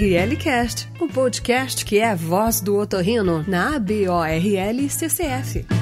ORL Cast, o podcast que é a voz do otorrino na ABORL CCF.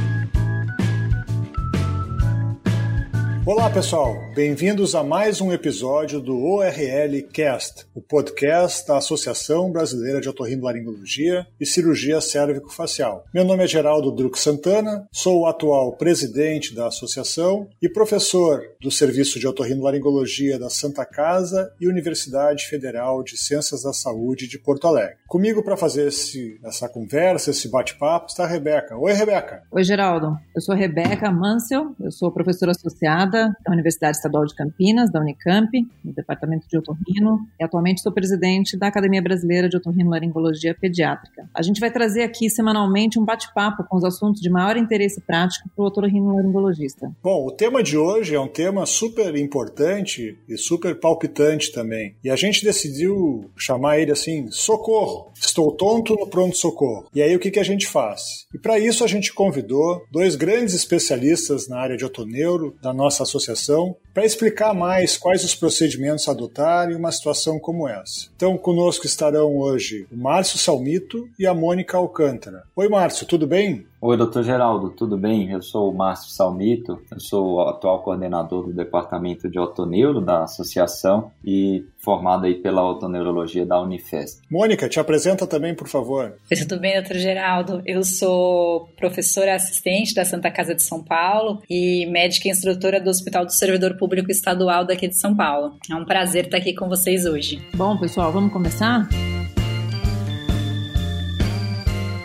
Olá, pessoal. Bem-vindos a mais um episódio do ORL Cast, o podcast da Associação Brasileira de Otorrinolaringologia e Cirurgia Cérvico-Facial. Meu nome é Geraldo Druck Santana, sou o atual presidente da associação e professor do Serviço de Otorrinolaringologia da Santa Casa e Universidade Federal de Ciências da Saúde de Porto Alegre. Comigo para fazer esse, essa conversa, esse bate-papo, está a Rebeca. Oi, Rebeca. Oi, Geraldo. Eu sou Rebeca Mansell, eu sou professora associada da Universidade Estadual de Campinas, da Unicamp, no Departamento de Otorrino, e atualmente sou presidente da Academia Brasileira de Otorrinolaringologia Pediátrica. A gente vai trazer aqui semanalmente um bate-papo com os assuntos de maior interesse prático para o otorrinolaringologista. Bom, o tema de hoje é um tema super importante e super palpitante também. E a gente decidiu chamar ele assim, socorro. Estou tonto no pronto-socorro. E aí o que, que a gente faz? E para isso a gente convidou dois grandes especialistas na área de otoneuro da nossa associação para explicar mais quais os procedimentos adotar em uma situação como essa. Então, conosco estarão hoje o Márcio Salmito e a Mônica Alcântara. Oi, Márcio, tudo bem? Oi, doutor Geraldo, tudo bem? Eu sou o Márcio Salmito, eu sou o atual coordenador do Departamento de Otoneuro da associação e formado aí pela otoneurologia da Unifesp. Mônica, te apresenta também, por favor. Tudo bem, doutor Geraldo? Eu sou professora assistente da Santa Casa de São Paulo e médica instrutora do Hospital do Servidor Público Estadual daqui de São Paulo. É um prazer estar aqui com vocês hoje. Bom, pessoal, vamos começar?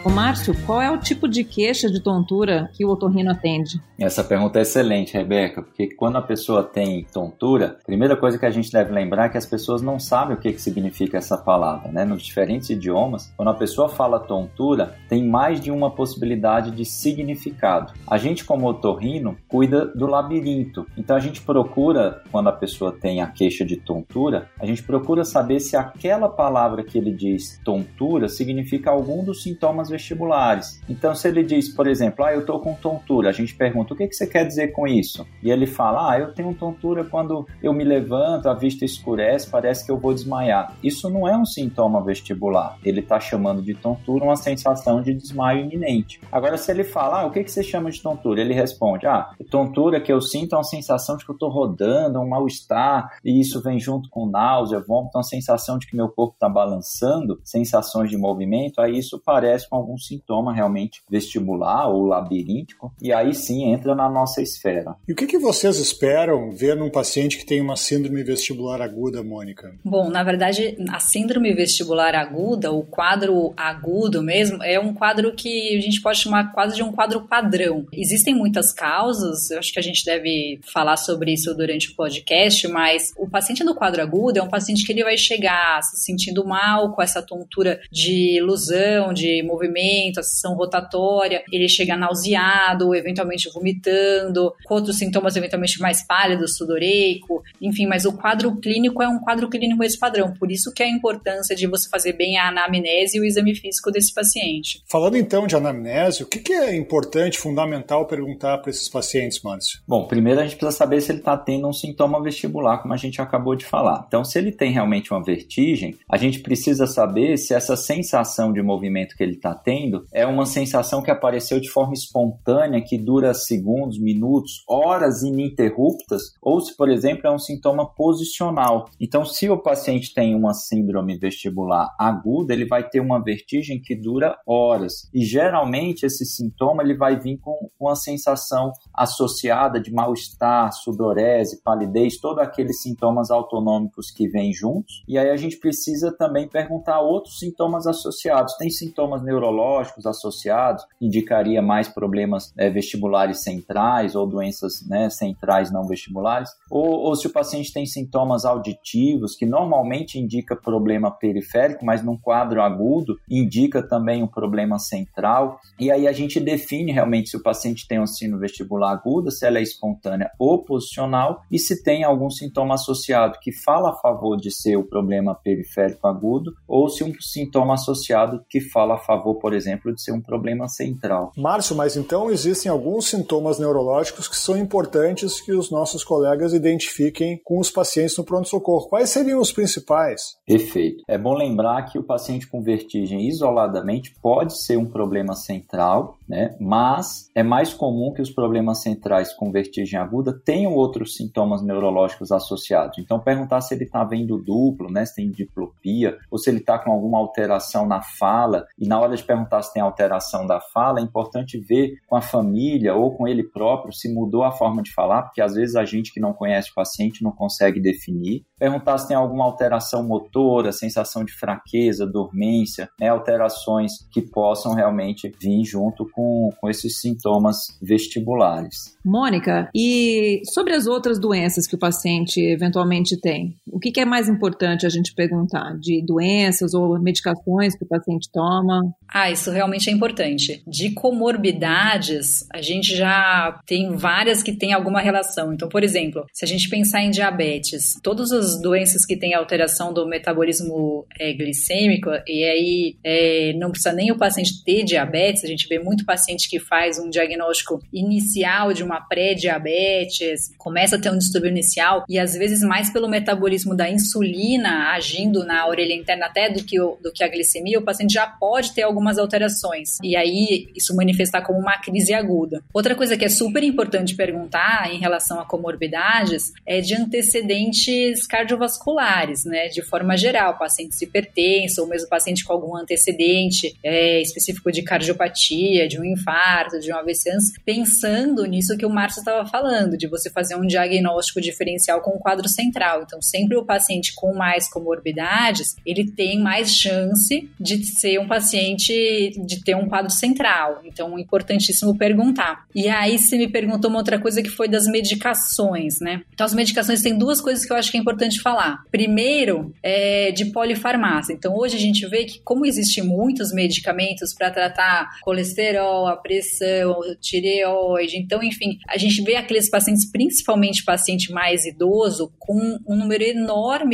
Ô Márcio, qual é o tipo de queixa de tontura que o otorrino atende? Essa pergunta é excelente, Rebeca, porque quando a pessoa tem tontura, a primeira coisa que a gente deve lembrar é que as pessoas não sabem o que, que significa essa palavra, né? Nos diferentes idiomas, quando a pessoa fala tontura, tem mais de uma possibilidade de significado. A gente, como otorrino, cuida do labirinto. Então a gente procura, quando a pessoa tem a queixa de tontura, a gente procura saber se aquela palavra que ele diz tontura significa algum dos sintomas vestibulares. Então, se ele diz, por exemplo, ah, eu estou com tontura, a gente pergunta, o que, que você quer dizer com isso? E ele fala, ah, eu tenho tontura quando eu me levanto, a vista escurece, parece que eu vou desmaiar. Isso não é um sintoma vestibular. Ele está chamando de tontura uma sensação de desmaio iminente. Agora, se ele fala, ah, o que, que você chama de tontura? Ele responde, ah, tontura que eu sinto é uma sensação de que eu estou rodando, um mal-estar, e isso vem junto com náusea, vômito, uma sensação de que meu corpo está balançando, sensações de movimento, aí isso parece com algum sintoma realmente vestibular ou labiríntico, e aí sim entra na nossa esfera. E o que, que vocês esperam ver num paciente que tem uma síndrome vestibular aguda, Mônica? Bom, na verdade, a síndrome vestibular aguda, o quadro agudo mesmo, é um quadro que a gente pode chamar quase de um quadro padrão. Existem muitas causas, eu acho que a gente deve falar sobre isso durante o podcast, mas o paciente do quadro agudo é um paciente que ele vai chegar se sentindo mal com essa tontura de ilusão, de movimento movimento, a sessão rotatória, ele chega nauseado, eventualmente vomitando, com outros sintomas eventualmente mais pálidos, sudoreico, enfim, mas o quadro clínico é um quadro clínico esse padrão, por isso que é a importância de você fazer bem a anamnese e o exame físico desse paciente. Falando então de anamnese, o que, que é importante, fundamental perguntar para esses pacientes, Márcio? Bom, primeiro a gente precisa saber se ele está tendo um sintoma vestibular, como a gente acabou de falar. Então, se ele tem realmente uma vertigem, a gente precisa saber se essa sensação de movimento que ele está tendo é uma sensação que apareceu de forma espontânea, que dura segundos, minutos, horas ininterruptas, ou se, por exemplo, é um sintoma posicional. Então, se o paciente tem uma síndrome vestibular aguda, ele vai ter uma vertigem que dura horas. E geralmente esse sintoma ele vai vir com uma sensação associada de mal-estar, sudorese, palidez, todos aqueles sintomas autonômicos que vêm juntos. E aí a gente precisa também perguntar outros sintomas associados. Tem sintomas neurológicos neurológicos associados, indicaria mais problemas é, vestibulares centrais ou doenças né, centrais não vestibulares, ou, ou se o paciente tem sintomas auditivos, que normalmente indica problema periférico, mas num quadro agudo indica também um problema central, e aí a gente define realmente se o paciente tem um sino vestibular agudo, se ela é espontânea ou posicional, e se tem algum sintoma associado que fala a favor de ser o problema periférico agudo, ou se um sintoma associado que fala a favor pronto-socorro, por exemplo, de ser um problema central. Márcio, mas então existem alguns sintomas neurológicos que são importantes que os nossos colegas identifiquem com os pacientes no pronto-socorro. Quais seriam os principais? Perfeito. É bom lembrar que o paciente com vertigem isoladamente pode ser um problema central, né? Mas é mais comum que os problemas centrais com vertigem aguda tenham outros sintomas neurológicos associados. Então, perguntar se ele está vendo duplo, né? Se tem diplopia, ou se ele está com alguma alteração na fala. E na hora de perguntar se tem alteração da fala, é importante ver com a família ou com ele próprio se mudou a forma de falar, porque às vezes a gente que não conhece o paciente não consegue definir. Perguntar se tem alguma alteração motora, sensação de fraqueza, dormência, né? alterações que possam realmente vir junto com, com esses sintomas vestibulares. Mônica, e sobre as outras doenças que o paciente eventualmente tem, o que, que é mais importante a gente perguntar? De doenças ou medicações que o paciente toma? Ah, isso realmente é importante. De comorbidades, a gente já tem várias que têm alguma relação. Então, por exemplo, se a gente pensar em diabetes, todas as doenças que têm alteração do metabolismo é, glicêmico, e aí é, não precisa nem o paciente ter diabetes, a gente vê muito paciente que faz um diagnóstico inicial de uma pré-diabetes, começa a ter um distúrbio inicial, e às vezes mais pelo metabolismo da insulina agindo na orelha interna até do que, o, do que a glicemia, o paciente já pode ter alguma algumas alterações. E aí, isso manifestar como uma crise aguda. Outra coisa que é super importante perguntar em relação a comorbidades é de antecedentes cardiovasculares, né? De forma geral, pacientes hipertensos ou mesmo paciente com algum antecedente é, específico de cardiopatia, de um infarto, de um AVC, pensando nisso que o Márcio estava falando, de você fazer um diagnóstico diferencial com o quadro central. Então, sempre o paciente com mais comorbidades, ele tem mais chance de ser um paciente de ter um quadro central. Então, importantíssimo perguntar. E aí, você me perguntou uma outra coisa que foi das medicações, né? Então, as medicações tem duas coisas que eu acho que é importante falar. Primeiro, é de polifarmácia. Então, hoje a gente vê que, como existem muitos medicamentos para tratar colesterol, a pressão, tireoide, então, enfim, a gente vê aqueles pacientes, principalmente paciente mais idoso, com um número enorme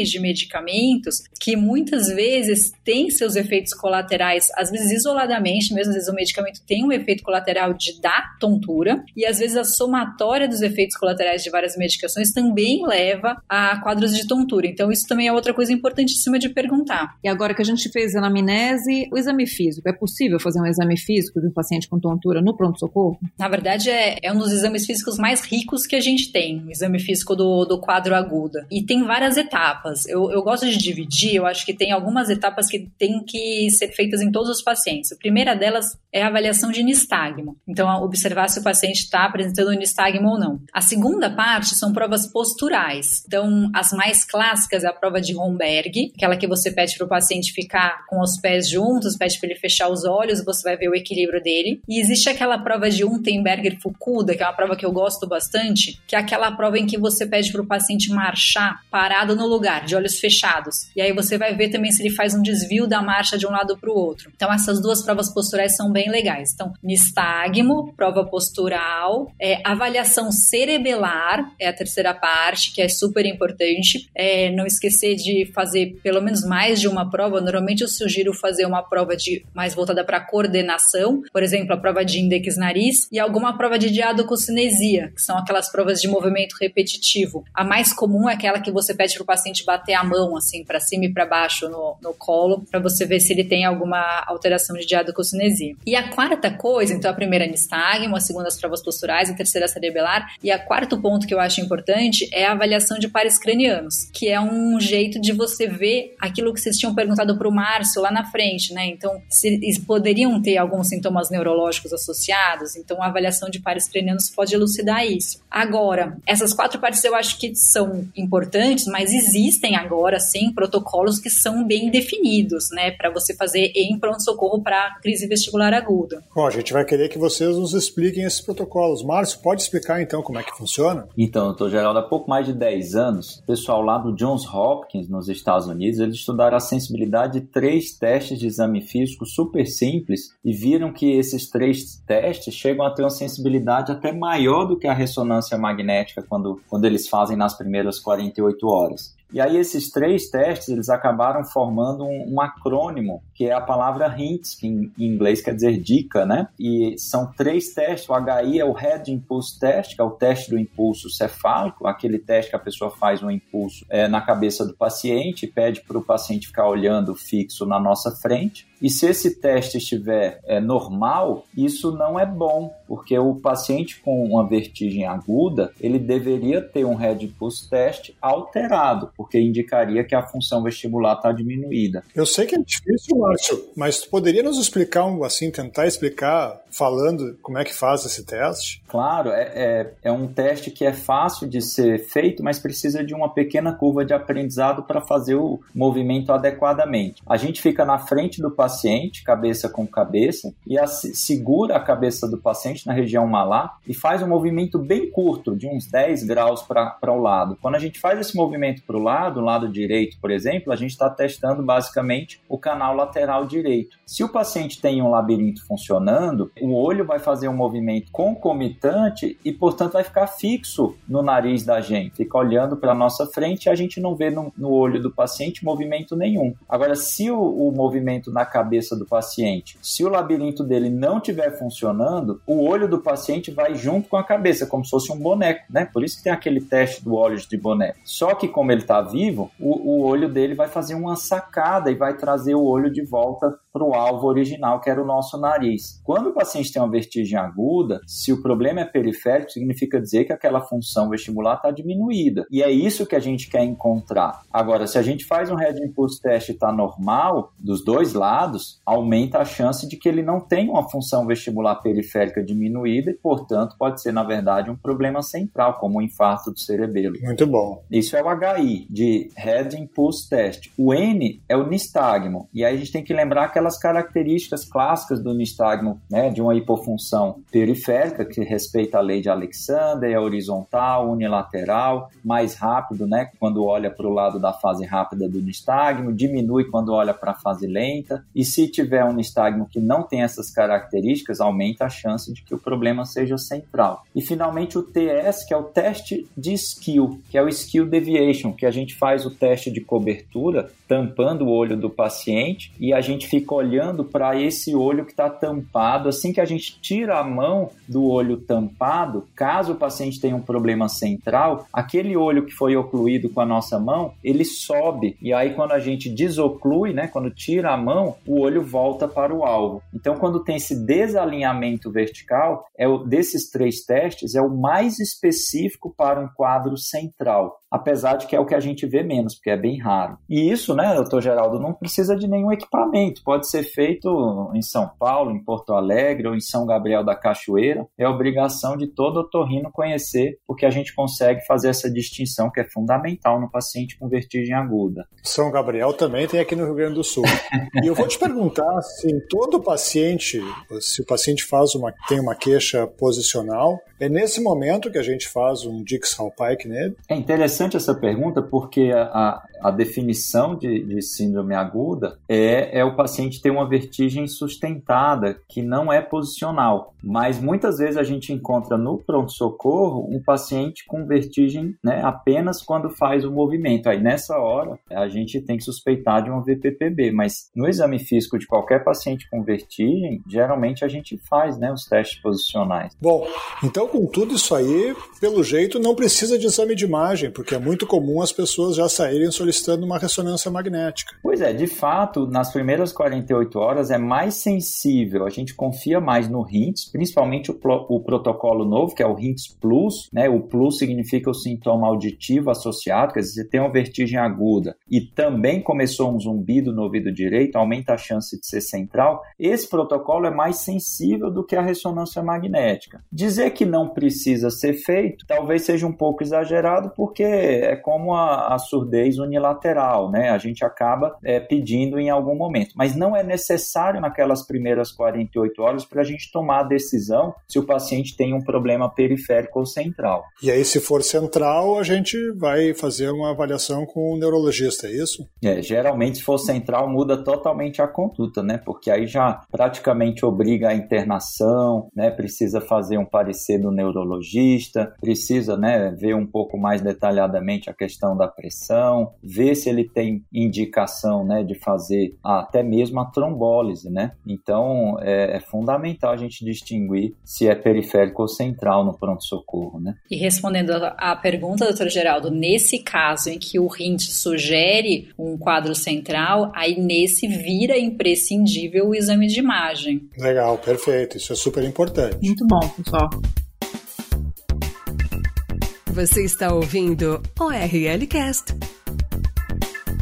de medicamentos que muitas vezes têm seus efeitos colaterais, às vezes isoladamente, mesmo às vezes o medicamento tem um efeito colateral de dar tontura, e às vezes a somatória dos efeitos colaterais de várias medicações também leva a quadros de tontura. Então, isso também é outra coisa importantíssima de perguntar. E agora que a gente fez a anamnese, o exame físico, é possível fazer um exame físico de um paciente com tontura no pronto-socorro? Na verdade, é, é, um dos exames físicos mais ricos que a gente tem, o exame físico do, do quadro agudo. E tem várias etapas. Eu, eu gosto de dividir, eu acho que tem algumas etapas que tem que ser feitas em todos os pacientes. A primeira delas é a avaliação de nistagmo. Então, observar se o paciente está apresentando nistagmo ou não. A segunda parte são provas posturais. Então, as mais clássicas é a prova de Romberg, aquela que você pede para o paciente ficar com os pés juntos, pede para ele fechar os olhos, você vai ver o equilíbrio dele. E existe aquela prova de Unterberger-Fukuda, que é uma prova que eu gosto bastante, que é aquela prova em que você pede para o paciente marchar parado no lugar, de olhos fechados. E aí você vai ver também se ele faz um desvio da marcha de um lado para o outro. Então, essas duas provas posturais são bem legais. Então, nistagmo, prova postural, é, avaliação cerebelar, é a terceira parte, que é super importante. É, não esquecer de fazer pelo menos mais de uma prova. Normalmente eu sugiro fazer uma prova de mais voltada para coordenação, por exemplo, a prova de index nariz e alguma prova de diadococinesia, que são aquelas provas de movimento repetitivo. A mais comum é aquela que você pede para o paciente bater a mão assim para cima e para baixo no, no colo, para você ver se ele tem alguma alteração de diadococinesia. E a quarta coisa, então a primeira é nistagmo, a segunda as provas posturais, a terceira é cerebelar, e a quarto ponto que eu acho importante é a avaliação de pares cranianos, que é um jeito de você ver aquilo que vocês tinham perguntado para o Márcio lá na frente, né? Então, se poderiam ter alguns sintomas neurológicos associados, então a avaliação de pares cranianos pode elucidar isso. Agora, essas quatro partes eu acho que são importantes, mas existem agora sim protocolos que são bem definidos, né, para você fazer em pronto-socorro para crise vestibular aguda. Bom, a gente vai querer que vocês nos expliquem esses protocolos. Márcio, pode explicar então como é que funciona? Então, doutor Geraldo, há pouco mais de 10 anos, o pessoal lá do Johns Hopkins, nos Estados Unidos, eles estudaram a sensibilidade de três testes de exame físico super simples e viram que esses três testes chegam a ter uma sensibilidade até maior do que a ressonância magnética quando, quando eles fazem nas primeiras 48 horas. E aí esses três testes, eles acabaram formando um, um acrônimo, que é a palavra HINTS, que em, em inglês quer dizer dica, né? E são três testes, o HI é o Head Impulse Test, que é o teste do impulso cefálico, aquele teste que a pessoa faz um impulso é, na cabeça do paciente, pede para o paciente ficar olhando fixo na nossa frente. E se esse teste estiver é, normal, isso não é bom, porque o paciente com uma vertigem aguda, ele deveria ter um Red Pulse Test alterado, porque indicaria que a função vestibular está diminuída. Eu sei que é difícil, Márcio, mas tu poderia nos explicar, assim, tentar explicar falando como é que faz esse teste? Claro, é, é, é um teste que é fácil de ser feito, mas precisa de uma pequena curva de aprendizado para fazer o movimento adequadamente. A gente fica na frente do paciente, cabeça com cabeça, e a, segura a cabeça do paciente na região malar e faz um movimento bem curto, de uns 10 graus para o lado. Quando a gente faz esse movimento para o lado, lado direito, por exemplo, a gente está testando basicamente o canal lateral direito. Se o paciente tem um labirinto funcionando, o olho vai fazer um movimento concomitante e, portanto, vai ficar fixo no nariz da gente. Fica olhando para nossa frente e a gente não vê no, no, olho do paciente movimento nenhum. Agora, se o, o movimento na cabeça do paciente, se o labirinto dele não estiver funcionando, o olho do paciente vai junto com a cabeça, como se fosse um boneco, né? Por isso que tem aquele teste do olhos de boneco. Só que como ele está vivo, o, o olho dele vai fazer uma sacada e vai trazer o olho de volta para o alvo original, que era o nosso nariz. Quando o paciente tem uma vertigem aguda, se o problema é periférico, significa dizer que aquela função vestibular está diminuída. E é isso que a gente quer encontrar. Agora, se a gente faz um Red Impulse Test e está normal, dos dois lados, aumenta a chance de que ele não tenha uma função vestibular periférica diminuída e, portanto, pode ser, na verdade, um problema central, como o um infarto do cerebelo. Muito bom. Isso é o HI, de Head Impulse Test. O N é o nistagmo. E aí a gente tem que lembrar que aquelas características clássicas do nistagmo, né, de uma hipofunção periférica, que respeita a lei de Alexander, é horizontal, unilateral, mais rápido, né, quando olha para o lado da fase rápida do nistagmo, diminui quando olha para a fase lenta, e se tiver um nistagmo que não tem essas características, aumenta a chance de que o problema seja central. E finalmente o TS, que é o teste de skill, que é o skill deviation, que a gente faz o teste de cobertura tampando o olho do paciente e a gente fica olhando para esse olho que está tampado. Assim que a gente tira a mão do olho tampado, caso o paciente tenha um problema central, aquele olho que foi ocluído com a nossa mão, ele sobe. E aí, quando a gente desoclui, né, quando tira a mão, o olho volta para o alvo. Então, quando tem esse desalinhamento vertical, é o, desses três testes, é o mais específico para um quadro central apesar de que é o que a gente vê menos, porque é bem raro. E isso, né, doutor Geraldo, não precisa de nenhum equipamento, pode ser feito em São Paulo, em Porto Alegre ou em São Gabriel da Cachoeira. É obrigação de todo otorrino conhecer, porque a gente consegue fazer essa distinção que é fundamental no paciente com vertigem aguda. São Gabriel também tem aqui no Rio Grande do Sul. e eu vou te perguntar se em todo paciente, se o paciente faz uma, tem uma queixa posicional, é nesse momento que a gente faz um Dix-Hallpike nele? É interessante essa pergunta porque a, a definição de, de, síndrome aguda é, é o paciente ter uma vertigem sustentada, que não é posicional. Mas muitas vezes a gente encontra no pronto-socorro um paciente com vertigem né, apenas quando faz o movimento. Aí nessa hora a gente tem que suspeitar de uma VPPB, mas no exame físico de qualquer paciente com vertigem, geralmente a gente faz né, os testes posicionais. Bom, então com tudo isso aí, pelo jeito não precisa de exame de imagem, porque é muito comum as pessoas já saírem solicitando uma ressonância magnética. Pois é, de fato, nas primeiras 48 horas é mais sensível, a gente confia mais no RINTS, principalmente o, o protocolo novo, que é o RINTS Plus, né? O Plus significa o sintoma auditivo associado, quer dizer, você tem uma vertigem aguda e também começou um zumbido no ouvido direito, aumenta a chance de ser central. Esse protocolo é mais sensível do que a ressonância magnética. Dizer que não precisa ser feito talvez seja um pouco exagerado, porque é como a, a surdez unilateral, né? A gente acaba é, pedindo em algum momento, mas não é necessário naquelas primeiras 48 horas para a gente tomar a decisão se o paciente tem um problema periférico ou central. E aí, se for central, a gente vai fazer uma avaliação com o neurologista, é isso? É, geralmente, se for central, muda totalmente a conduta, né? Porque aí já praticamente obriga a internação, né? Precisa fazer um parecer do neurologista, precisa, né, ver um pouco mais detalhadamente detalhadamente a questão da pressão, ver se ele tem indicação né, de fazer até mesmo a trombólise. Né? Então, é, é fundamental a gente distinguir se é periférico ou central no pronto-socorro. Né? E respondendo à pergunta, doutor Geraldo, nesse caso em que o RINT sugere um quadro central, aí nesse vira imprescindível o exame de imagem. Legal, perfeito. Isso é super importante. Muito bom, pessoal. Você está ouvindo o RL Cast.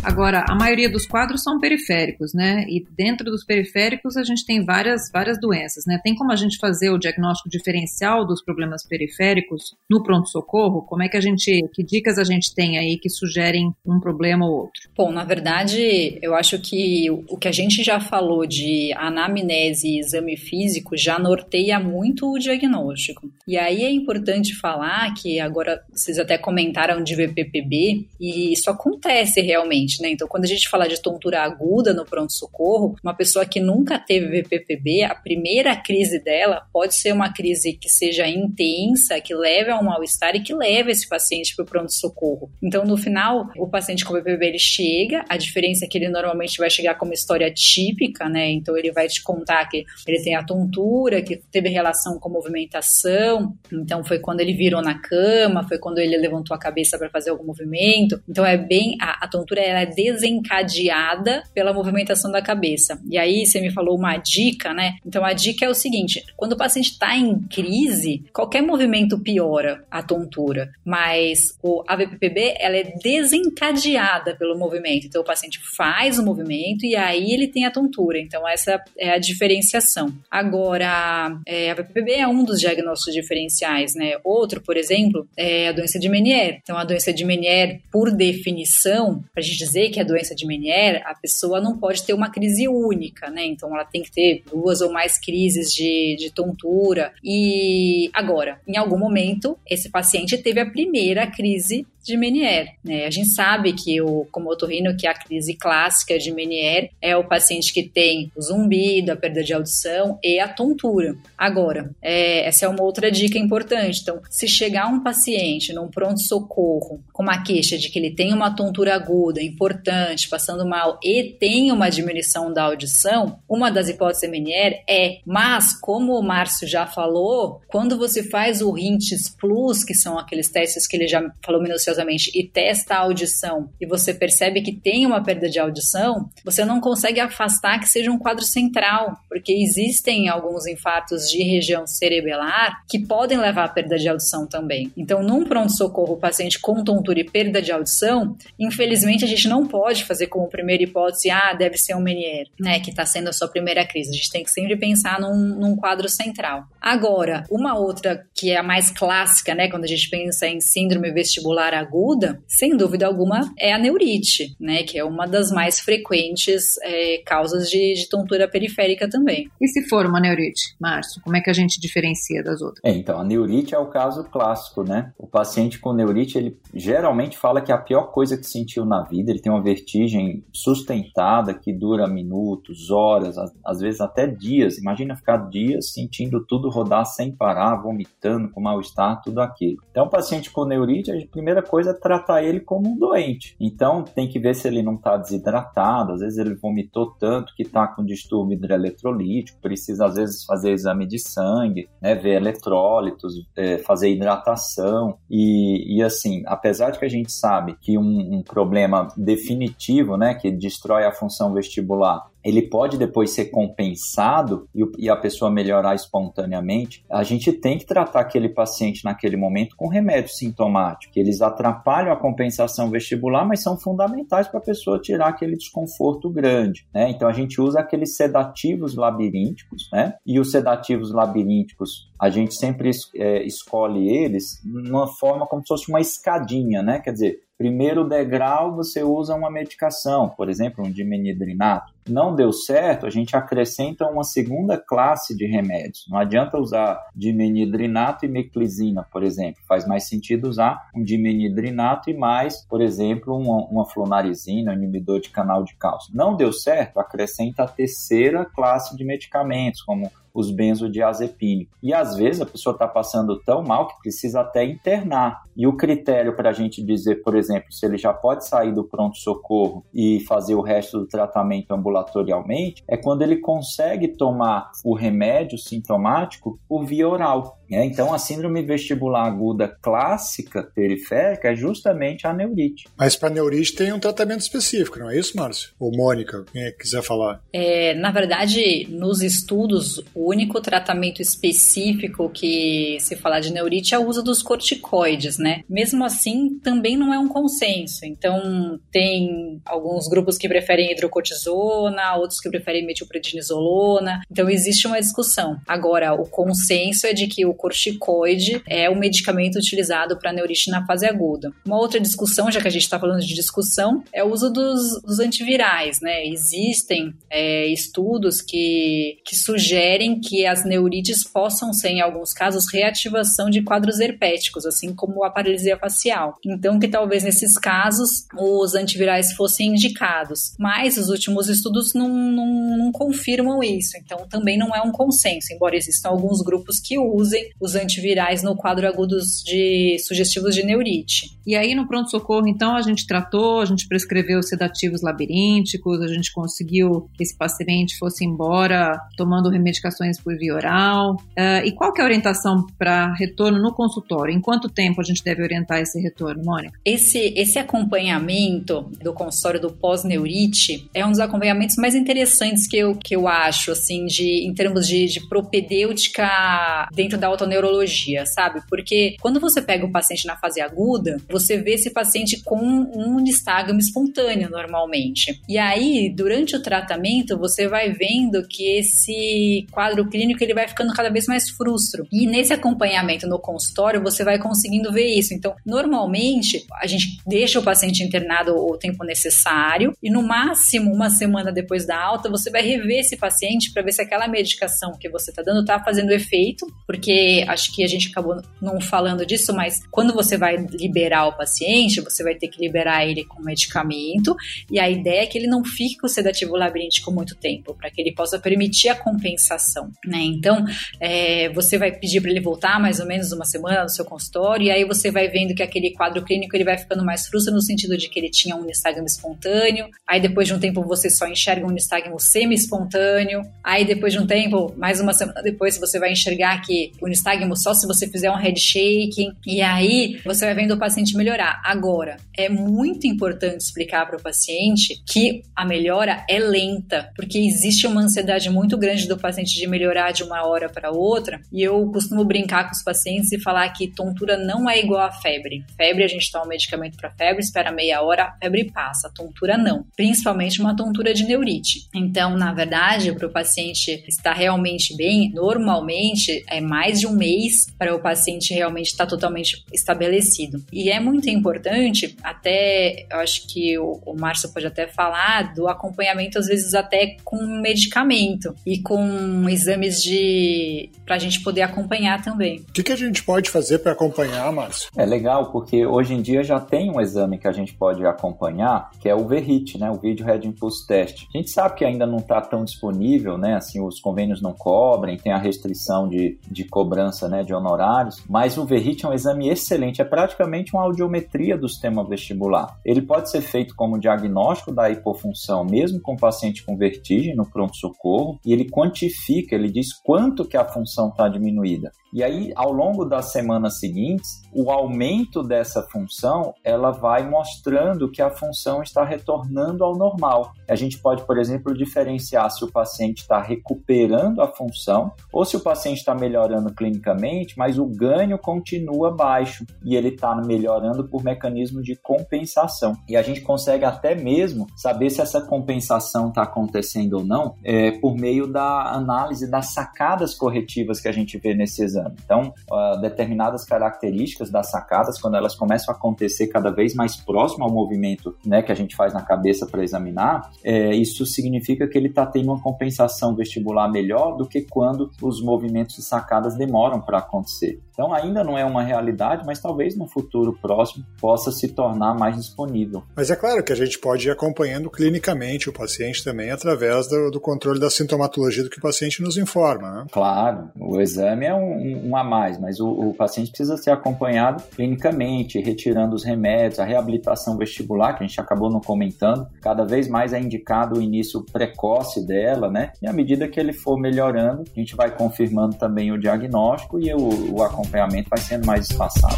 Agora, a maioria dos quadros são periféricos, né? E dentro dos periféricos a gente tem várias, várias doenças, né? Tem como a gente fazer o diagnóstico diferencial dos problemas periféricos no pronto-socorro? Como é que a gente, que dicas a gente tem aí que sugerem um problema ou outro? Bom, na verdade, eu acho que o que a gente já falou de anamnese e exame físico já norteia muito o diagnóstico. E aí é importante falar que agora vocês até comentaram de VPPB e isso acontece realmente né? Então, quando a gente fala de tontura aguda no pronto-socorro, uma pessoa que nunca teve VPPB, a primeira crise dela pode ser uma crise que seja intensa, que leve a um mal-estar e que leve esse paciente para o pronto-socorro. Então, no final, o paciente com VPPB ele chega, a diferença é que ele normalmente vai chegar com uma história típica, né? Então, ele vai te contar que ele tem a tontura, que teve relação com movimentação, então foi quando ele virou na cama, foi quando ele levantou a cabeça para fazer algum movimento. Então, é bem. A, a tontura ela é desencadeada pela movimentação da cabeça. E aí você me falou uma dica, né? Então a dica é o seguinte: quando o paciente está em crise, qualquer movimento piora a tontura, mas o AVPPB ela é desencadeada pelo movimento. Então o paciente faz o movimento e aí ele tem a tontura. Então essa é a diferenciação. Agora, é, a AVPPB é um dos diagnósticos diferenciais, né? Outro, por exemplo, é a doença de Menier. Então a doença de Menier, por definição, a gente dizer que a doença de Meniere, a pessoa não pode ter uma crise única, né? Então ela tem que ter duas ou mais crises de, de tontura. E agora, em algum momento, esse paciente teve a primeira crise de Meniere. Né? A gente sabe que o como otorrino que a crise clássica de Meniere é o paciente que tem o zumbido, a perda de audição e a tontura. Agora, é, essa é uma outra dica importante. Então, se chegar um paciente num pronto socorro com uma queixa de que ele tem uma tontura aguda importante, passando mal e tem uma diminuição da audição, uma das hipóteses Meniere é, mas como o Márcio já falou, quando você faz o RINTS Plus, que são aqueles testes que ele já falou minuciosamente e testa a audição e você percebe que tem uma perda de audição, você não consegue afastar que seja um quadro central, porque existem alguns infartos de região cerebelar que podem levar à perda de audição também. Então, num pronto-socorro, o paciente com tontura e perda de audição, infelizmente a gente não pode fazer como primeira hipótese, ah, deve ser um Meniere, né, que está sendo a sua primeira crise. A gente tem que sempre pensar num, num quadro central. Agora, uma outra que é a mais clássica, né, quando a gente pensa em síndrome vestibular aguda, sem dúvida alguma, é a neurite, né? Que é uma das mais frequentes é, causas de, de, tontura periférica também. E se for uma neurite, Márcio, como é que a gente diferencia das outras? É, então, a neurite é o caso clássico, né? O paciente com neurite, ele geralmente fala que é a pior coisa que sentiu na vida, ele tem uma vertigem sustentada que dura minutos, horas, às vezes até dias. Imagina ficar dias sentindo tudo rodar sem parar, vomitando, com mal-estar, tudo aquilo. Então, o paciente com neurite, a primeira coisa é tratar ele como um doente. Então tem que ver se ele não está desidratado, às vezes ele vomitou tanto que está com distúrbio hidroeletrolítico, precisa às vezes fazer exame de sangue, né, ver eletrólitos, é, fazer hidratação e, e assim, apesar de que a gente sabe que um, um problema definitivo, né, que destrói a função vestibular ele pode depois ser compensado e, a pessoa melhorar espontaneamente, a gente tem que tratar aquele paciente naquele momento com remédio sintomático, eles atrapalham a compensação vestibular, mas são fundamentais para a pessoa tirar aquele desconforto grande. Né? Então a gente usa aqueles sedativos labirínticos, né? E os sedativos labirínticos, a gente sempre é, escolhe eles numa forma como se fosse uma escadinha, né? Quer dizer, primeiro degrau você usa uma medicação, por exemplo, um dimenidrinato. Não deu certo, a gente acrescenta uma segunda classe de remédios. Não adianta usar dimenidrinato e meclizina, por exemplo. Faz mais sentido usar um dimenidrinato e mais, por exemplo, uma, uma flonarizina, um inibidor de canal de cálcio. Não deu certo, acrescenta a terceira classe de medicamentos, como os benzodiazepínicos. E às vezes a pessoa está passando tão mal que precisa até internar. E o critério para a gente dizer, por exemplo, se ele já pode sair do pronto-socorro e fazer o resto do tratamento ambulatorialmente, é quando ele consegue tomar o remédio sintomático por via oral. É, então, a síndrome vestibular aguda clássica periférica é justamente a neurite. Mas para neurite tem um tratamento específico, não é isso, Márcio? Ou Mônica, quem é quiser falar. É, na verdade, nos estudos, o único tratamento específico que se fala de neurite é o uso dos corticoides, né? Mesmo assim, também não é um consenso. Então, tem alguns grupos que preferem hidrocortisona, outros que preferem metilprednisolona. Então, existe uma discussão. Agora, o consenso é de que o corticoide é o medicamento utilizado para neurite na fase aguda. Uma outra discussão, já que a gente está falando de discussão, é o uso dos, dos antivirais, né? Existem é, estudos que, que sugerem que as neurites possam ser, em alguns casos, reativação de quadros herpéticos, assim como a paralisia facial. Então, que talvez nesses casos os antivirais fossem indicados. Mas os últimos estudos não, não, não confirmam isso. Então, também não é um consenso, embora existam alguns grupos que usem os antivirais no quadro agudo de sugestivos de neurite. E aí no pronto-socorro, então, a gente tratou, a gente prescreveu sedativos labirínticos, a gente conseguiu que esse paciente fosse embora tomando remedicações por via oral. Uh, e qual que é a orientação para retorno no consultório? Em quanto tempo a gente deve orientar esse retorno, Mônica? Esse, esse acompanhamento do consultório do pós-neurite é um dos acompanhamentos mais interessantes que eu, que eu acho, assim, de, em termos de, de propedêutica dentro da autoneurologia, sabe? Porque quando você pega o paciente na fase aguda, você vê esse paciente com um nistagmo espontâneo normalmente. E aí, durante o tratamento, você vai vendo que esse quadro clínico ele vai ficando cada vez mais frustro. E nesse acompanhamento no consultório, você vai conseguindo ver isso. Então, normalmente, a gente deixa o paciente internado o tempo necessário e no máximo uma semana depois da alta, você vai rever esse paciente para ver se aquela medicação que você está dando está fazendo efeito, porque acho que a gente acabou não falando disso, mas quando você vai liberar o paciente, você vai ter que liberar ele com medicamento, e a ideia é que ele não fique com o sedativo labiríntico muito tempo, para que ele possa permitir a compensação, né? Então, é, você vai pedir para ele voltar mais ou menos uma semana no seu consultório, e aí você vai vendo que aquele quadro clínico ele vai ficando mais frustro no sentido de que ele tinha um nistagmo espontâneo, aí depois de um tempo você só enxerga um nistagmo semi-espontâneo, aí depois de um tempo, mais uma semana depois, você vai enxergar que o nistagmo só se você fizer um head shaking. E aí você vai vendo o paciente melhorar. Agora, é muito importante explicar para o paciente que a melhora é lenta, porque existe uma ansiedade muito grande do paciente de melhorar de uma hora para outra. E eu costumo brincar com os pacientes e falar que tontura não é igual a febre. Febre, a gente toma um medicamento para febre, espera meia hora, a febre passa. Tontura não. Principalmente uma tontura de neurite. Então, na verdade, para o paciente estar realmente bem, normalmente é mais de um mês para o paciente realmente estar totalmente estabelecido. E é muito importante, até eu acho que o, o Márcio pode até falar do acompanhamento, às vezes até com medicamento e com exames de. para a gente poder acompanhar também. O que, que a gente pode fazer para acompanhar, Márcio? É legal, porque hoje em dia já tem um exame que a gente pode acompanhar, que é o VRIT, né? O Video Head Impulse Test. A gente sabe que ainda não está tão disponível, né? Assim, os convênios não cobrem, tem a restrição de, de cobrança né, de honorários, mas o VRIT é um exame excelente, é praticamente uma audiometria do sistema vestibular. Ele pode ser feito como diagnóstico da hipofunção, mesmo com paciente com vertigem no pronto-socorro, e ele quantifica, ele diz quanto que a função está diminuída. E aí, ao longo das semanas seguintes, o aumento dessa função, ela vai mostrando que a função está retornando ao normal. A gente pode, por exemplo, diferenciar se o paciente está recuperando a função ou se o paciente está melhorando clinicamente, mas o ganho continua baixo e ele está melhorando por mecanismo de compensação. E a gente consegue até mesmo saber se essa compensação está acontecendo ou não é, por meio da análise das sacadas corretivas que a gente vê nesse exame. Então, uh, determinadas características das sacadas, quando elas começam a acontecer cada vez mais próximo ao movimento né, que a gente faz na cabeça para examinar, é, isso significa que ele está tendo uma compensação vestibular melhor do que quando os movimentos de sacadas demoram para acontecer. Então, ainda não é uma realidade, mas talvez no futuro próximo possa se tornar mais disponível. Mas é claro que a gente pode ir acompanhando clinicamente o paciente também através do, do controle da sintomatologia do que o paciente nos informa. Né? Claro, o exame é um, um a mais, mas o, o, paciente precisa ser acompanhado clinicamente, retirando os remédios, a reabilitação vestibular, que a gente acabou não comentando, cada vez mais é indicado o início precoce dela, né? E à medida que ele for melhorando, a gente vai confirmando também o diagnóstico e o, o acompanhamento vai sendo mais espaçado.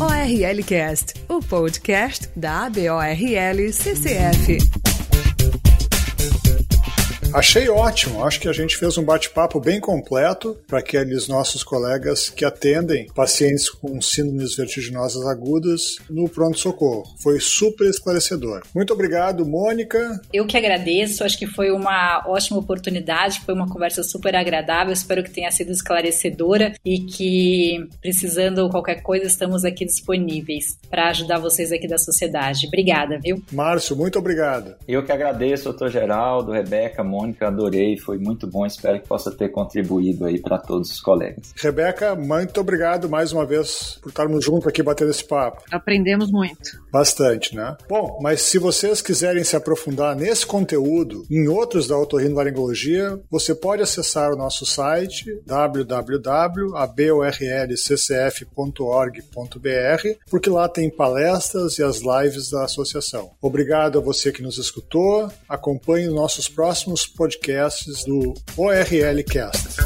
ORLcast, o podcast da ABORL CCF. Achei ótimo, acho que a gente fez um bate-papo bem completo para aqueles nossos colegas que atendem pacientes com síndromes vertiginosas agudas no pronto-socorro. Foi super esclarecedor. Muito obrigado, Mônica. Eu que agradeço, acho que foi uma ótima oportunidade, foi uma conversa super agradável, espero que tenha sido esclarecedora e que, precisando qualquer coisa, estamos aqui disponíveis para ajudar vocês aqui da sociedade. Obrigada, viu? Márcio, muito obrigado. Eu que agradeço, doutor Geraldo, Rebeca, Mônica Mônica, adorei, foi muito bom, espero que possa ter contribuído aí para todos os colegas. Rebeca, muito obrigado mais uma vez por estarmos juntos aqui batendo esse papo. Aprendemos muito. Bastante, né? Bom, mas se vocês quiserem se aprofundar nesse conteúdo, em outros da otorrinolaringologia, você pode acessar o nosso site www.aborlccf.org.br, porque lá tem palestras e as lives da associação. Obrigado a você que nos escutou. Acompanhe nossos próximos podcasts do ORL Cast.